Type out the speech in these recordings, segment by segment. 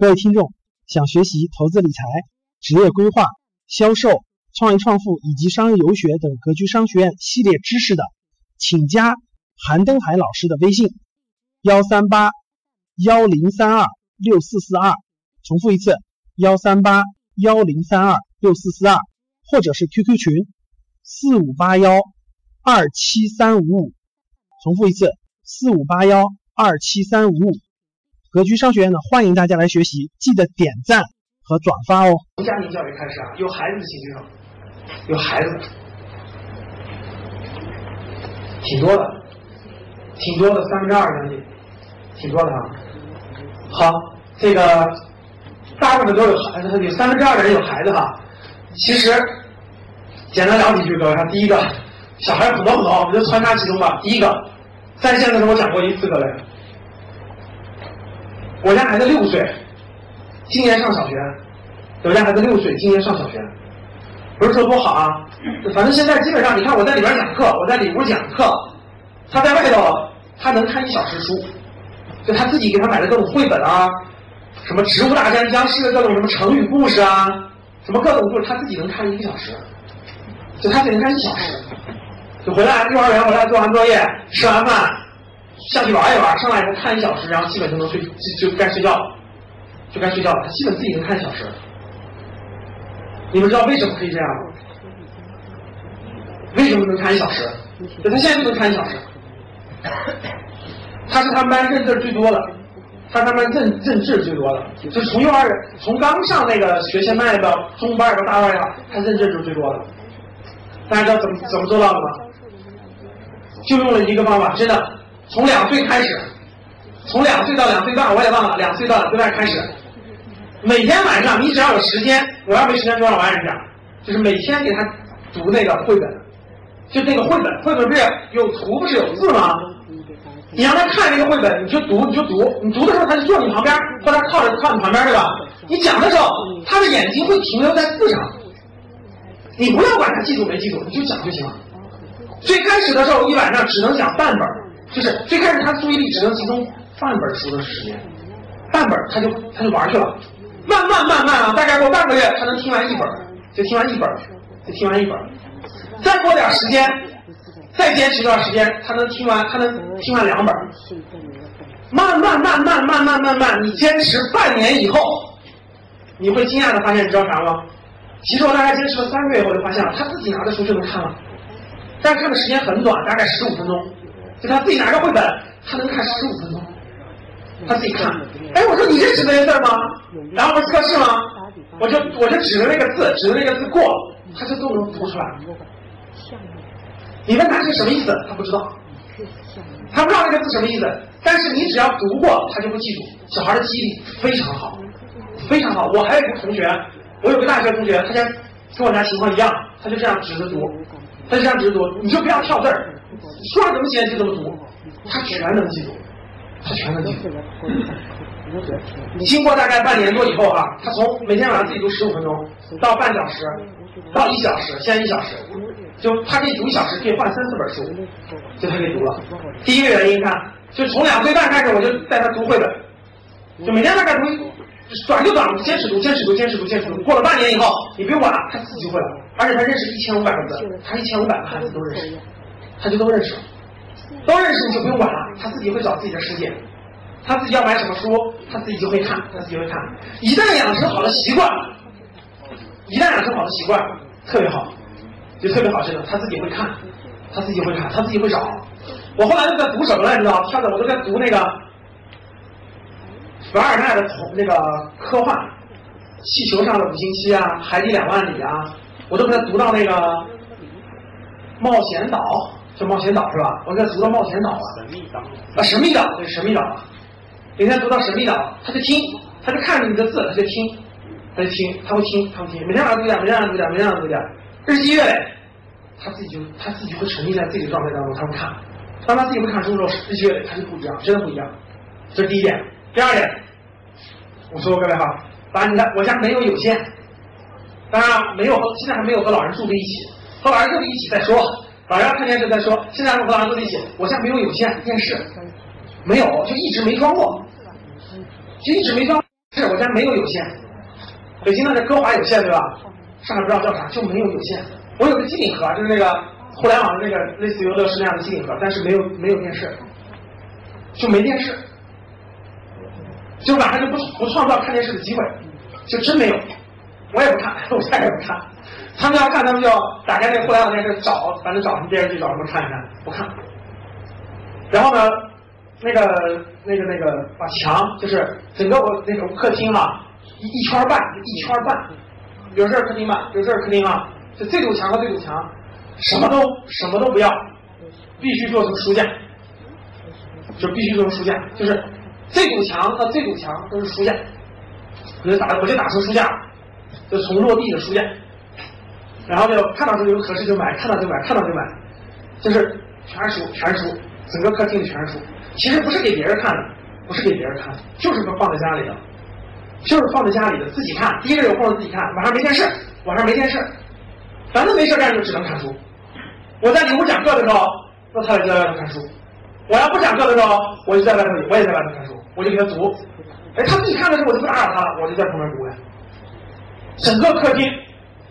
各位听众，想学习投资理财、职业规划、销售、创业创富以及商业游学等格局商学院系列知识的，请加韩登海老师的微信：幺三八幺零三二六四四二。重复一次：幺三八幺零三二六四四二，或者是 QQ 群：四五八幺二七三五五。重复一次：四五八幺二七三五五。格局商学院呢，欢迎大家来学习，记得点赞和转发哦。从家庭教育开始啊，有孩子的请举手，有孩子，挺多的，挺多的，三分之二将近，挺多的哈。好，这个大部分都有孩子，有三分之二的人有孩子哈。其实简单聊几句，各位，第一个，小孩很多很多，我们就穿插其中吧。第一个，在线的时候我讲过一次，各位。我家孩子六岁，今年上小学。我家孩子六岁，今年上小学，不是说多好啊，反正现在基本上，你看我在里边讲课，我在里屋讲课，他在外头他能看一小时书，就他自己给他买的各种绘本啊，什么《植物大战僵尸》的各种什么成语故事啊，什么各种故事，他自己能看一个小时，就他自己能看一小时，就回来幼儿园回来做完作业，吃完饭。下去玩一玩，上来以后看一小时，然后基本就能睡，就就该睡觉了，就该睡觉了。他基本自己能看一小时。你们知道为什么可以这样吗？为什么能看一小时？他现在就能看一小时。他是他们班认字最多的，他他们班认认字最多的，就是从幼儿园从刚上那个学前班到中班到大班呀，他认字就是最多的。大家知道怎么怎么做到的吗？就用了一个方法，真的。从两岁开始，从两岁到两岁半，我也忘了，两岁到两岁半开始，每天晚上你只要有时间，我要没时间说让我爱人讲，就是每天给他读那个绘本，就那个绘本，绘本不是有图不是有字吗？你让他看那个绘本，你就读你就读，你读的时候他就坐你旁边，或者靠着靠你旁边对吧？你讲的时候，他的眼睛会停留在字上，你不要管他记住没记住，你就讲就行了。最开始的时候，一晚上只能讲半本。就是最开始他注意力只能集中半本书的时间，半本他就他就玩去了，慢慢慢慢啊，大概过半个月他能听完一本，就听完一本，就听完一本，再过点时间，再坚持一段时间，他能听完他能听完两本，慢慢慢慢慢慢慢慢，你坚持半年以后，你会惊讶的发现，你知道啥吗？其实我大概坚持了三个月以后就发现了，他自己拿着书就能看了，但是看的时间很短，大概十五分钟。就他自己拿着绘本，他能看十五分钟，他自己看。哎，我说你认识那些字吗？然后不是测试吗？我就我就指着那个字，指着那个字过，他就都能读出来。你问他是什么意思，他不知道，他不知道那个字什么意思。但是你只要读过，他就会记住。小孩的记忆力非常好，非常好。我还有一个同学，我有个大学同学，他家跟我家情况一样，他就这样指着读，他就这样指读，你就不要跳字儿。说怎么写就怎么读，他全能记住，他全能记住。你经过大概半年多以后啊，他从每天晚上自己读十五分钟，到半小时，到一小时，现在一小时，就他可以读一小时，可以换三四本书，就他可以读了。第一个原因看，就从两岁半开始，我就带他读绘本，就每天大概读，短就短，坚持读，坚持读，坚持读，坚持读。过了半年以后，你不用管了，他自己就会了，而且他认识一千五百个字，他一千五百个汉字都认识。他就都认识，都认识你就不用管了，他自己会找自己的世界，他自己要买什么书，他自己就会看，他自己会看。一旦养成好的习惯，一旦养成好的习惯，特别好，就特别好，真的，他自己会看，他自己会看，他自己会找。我后来就在读什么来，你知道？现在我都在读那个凡尔纳的那个科幻，《气球上的五星期》啊，《海底两万里》啊，我都给他读到那个冒险岛。叫冒险岛是吧？我给他读到冒险岛了。神秘岛啊，神秘岛对神秘岛。每天读到神秘岛，他就听，他就看着你的字，他就听，他就听，他会听，他会听。每天晚上读点，每天晚上读点，每天晚上读点。日积月累，他自己就他自己会沉浸在自己的状态当中，他会看。当他自己会看书的时候，日积月累，他就不一样，真的不一样。这是第一点。第二点，我说各位哈，把你的我家没有有线，当然没有，现在还没有和老人住在一起，和老人住在一起再说。老人看电视再说，现在我和老人住在一起，我家没有有线电视，没有，就一直没装过，就一直没装。是我家没有有线。北京那个歌华有线对吧？上海不知道叫啥，就没有有线。我有个机顶盒，就是那个互联网的那个类似于乐视那样的机顶盒，但是没有没有电视，就没电视，就晚上就不不创造看电视的机会，就真没有。我也不看，我家也不看。他们要看，他们就要打开那个互联网电视找，反正找什么电视剧找什么看一看，不看。然后呢，那个那个那个把墙，就是整个我那种客厅哈，一一圈半，一圈半，有这儿客厅吧，有这儿客厅啊，就这堵墙和这堵墙，什么都什么都不要，必须做成书架，就必须做成书架，就是这堵墙和这堵墙都是书架，我就打我就打成书架，就从落地的书架。然后就看到这有合适就买，看到就买，看到就买，就是全是书，全是书，整个客厅里全是书。其实不是给别人看的，不是给别人看的，就是放在家里的，就是放在家里的自己看。第一个有空自己看，晚上没电视，晚上没电视，反正没事干就只能看书。我在里屋讲课的时候，那他在外头看书；我要不讲课的时候，我就在外头，我也在外头看书，我就给他读。哎，他自己看的时候，我就不打扰他了，我就在旁边读呀。整个客厅。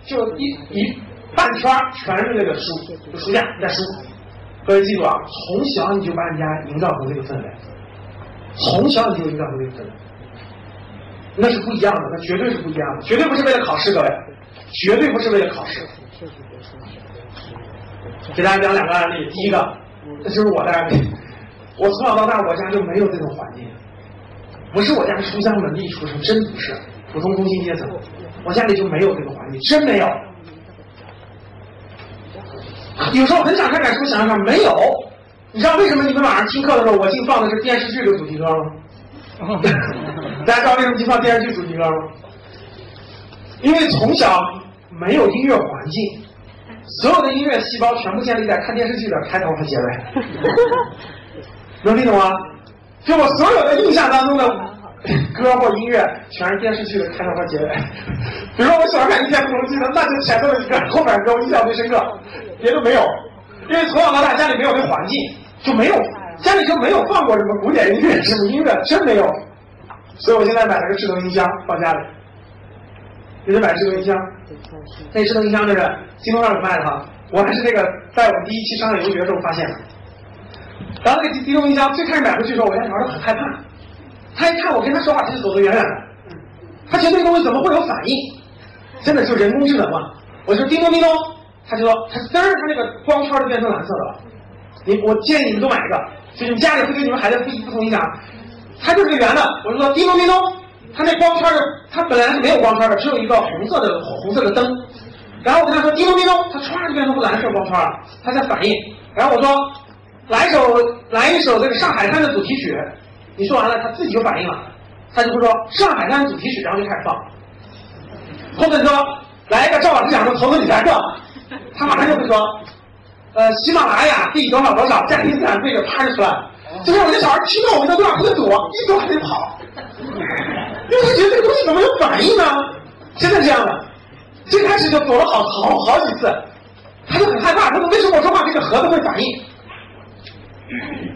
就一一半圈全是那个书，书架书。各位记住啊，从小你就把你家营造成这个氛围，从小你就营造成这个氛围，那是不一样的，那绝对是不一样的，绝对不是为了考试，各位，绝对不是为了考试。给大家讲两个案例，第一个，这就是我的案例。我从小到大，我家就没有这种环境，不是我家书香门第出身，真不是普通工薪阶层。我家里就没有这个环境，真没有。有时候很想看看书，想想没有。你知道为什么你们晚上听课的时候，我净放的是电视剧的主题歌吗？大家知道为什么净放电视剧主题歌吗？因为从小没有音乐环境，所有的音乐细胞全部建立在看电视剧的开头和结尾。能听懂吗？就我所有的印象当中的。歌或音乐全是电视剧的开头和结尾。比如说我喜欢看《一天屠龙记》的，那就前头的一个，后面歌我印象最深刻，别的没有。因为从小到大家里没有那环境，就没有家里就没有放过什么古典音乐、什么音乐，真没有。所以我现在买了个智能音箱放家里，给他买智能音箱。那智能音箱就是京东上有卖的哈，我还是那个在我们第一期商业游学的时候发现的。然后那个智能音箱最开始买回去的时候，我家小孩都很害怕。他一看我跟他说话，他就走得远远的。他觉得这个东西怎么会有反应？真的就人工智能嘛？我就叮咚叮咚，他就说他噔，他那个光圈就变成蓝色的了。你我建议你们都买一个，就你们家里会给你们孩子不不同影响。它就是个圆的，我就说叮咚叮咚，它那光圈的，它本来是没有光圈的，只有一个红色的红色的灯。然后我跟他说叮咚叮咚，它唰就变成蓝色光圈了，它在反应。然后我说来一首来一首这个上海滩的主题曲。你说完了，他自己就反应了，他就会说《上海滩》主题曲，然后就开始放。后面说来一个赵老师讲的投资理财课，他马上就会说，呃，喜马拉雅第多少多少，家庭资产配置啪就出来。就是我家小孩听到我跟他对话，他就躲，一躲他就跑，因为他觉得这个东西怎么有反应呢？真的这样的，最开始就躲了好好好几次，他就很害怕，他说为什么我说话这个盒子会反应？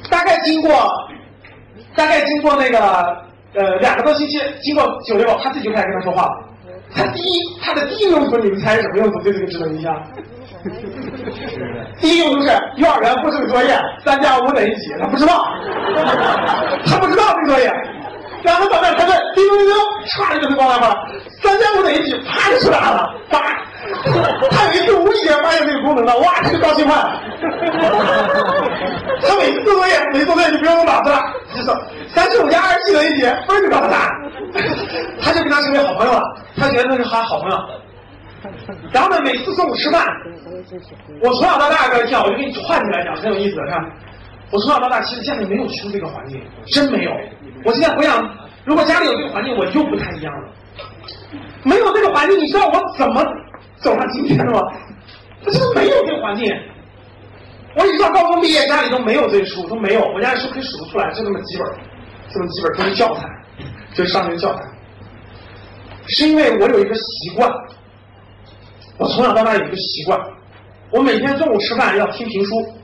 大概经过。大概经过那个呃两个多星期，经过九六，他自己就开始跟他说话了。他第一，他的第一用途，你们猜是什么用途？对这个智能音箱。第一用途是幼儿园布置作业，三加五等于几？他不知道，他不知道这个作业。然后到那他问，叮叮叮咚，唰就给他光来了。三加五等于几？啪就出来了，叭。他有一次无意间发现这个功能了，哇，这个高兴坏了。做作业，没做作业就不用脑子了，就说三十五加二十七等于几，分就告诉他，他就跟他成为好朋友了。他觉得那是他好朋友。然后呢，每次中午吃饭，我从小到大个讲，我就给你串起来讲，很有意思。看，我从小到大其实家里没有出这个环境，真没有。我现在回想，如果家里有这个环境，我又不太一样了。没有这个环境，你知道我怎么走上今天的吗？我就是没有这个环境。我一直到高中毕业，家里都没有这书，都没有。我家的书可以数得出来，就那么几本，这么几本都是教材，就是上学教材。是因为我有一个习惯，我从小到大有一个习惯，我每天中午吃饭要听评书，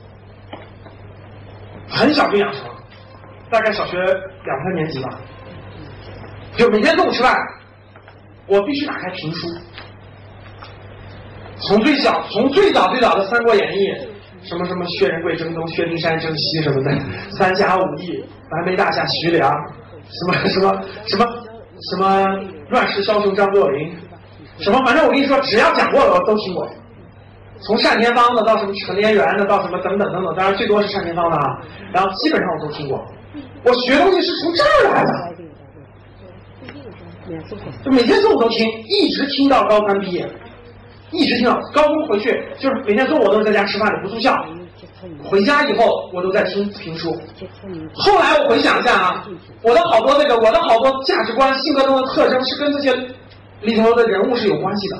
很小就养成，大概小学两三年级吧。就每天中午吃饭，我必须打开评书。从最小，从最早最早的《三国演义》，什么什么薛仁贵征东、薛丁山征西什么的，三侠五义、白眉大侠徐良，什么什么什么什么乱世枭雄张作霖，什么反正我跟你说，只要讲过的我都听过。从单田芳的到什么陈连元的，到什么等等等等，当然最多是单田芳的啊。然后基本上我都听过。我学东西是从这儿来的，就每天中午都听，一直听到高三毕业。一直听到高中回去，就是每天中午我都是在家吃饭的，不住校。回家以后我都在听评书。后来我回想一下啊，我的好多那个，我的好多价值观、性格中的特征是跟这些里头的人物是有关系的。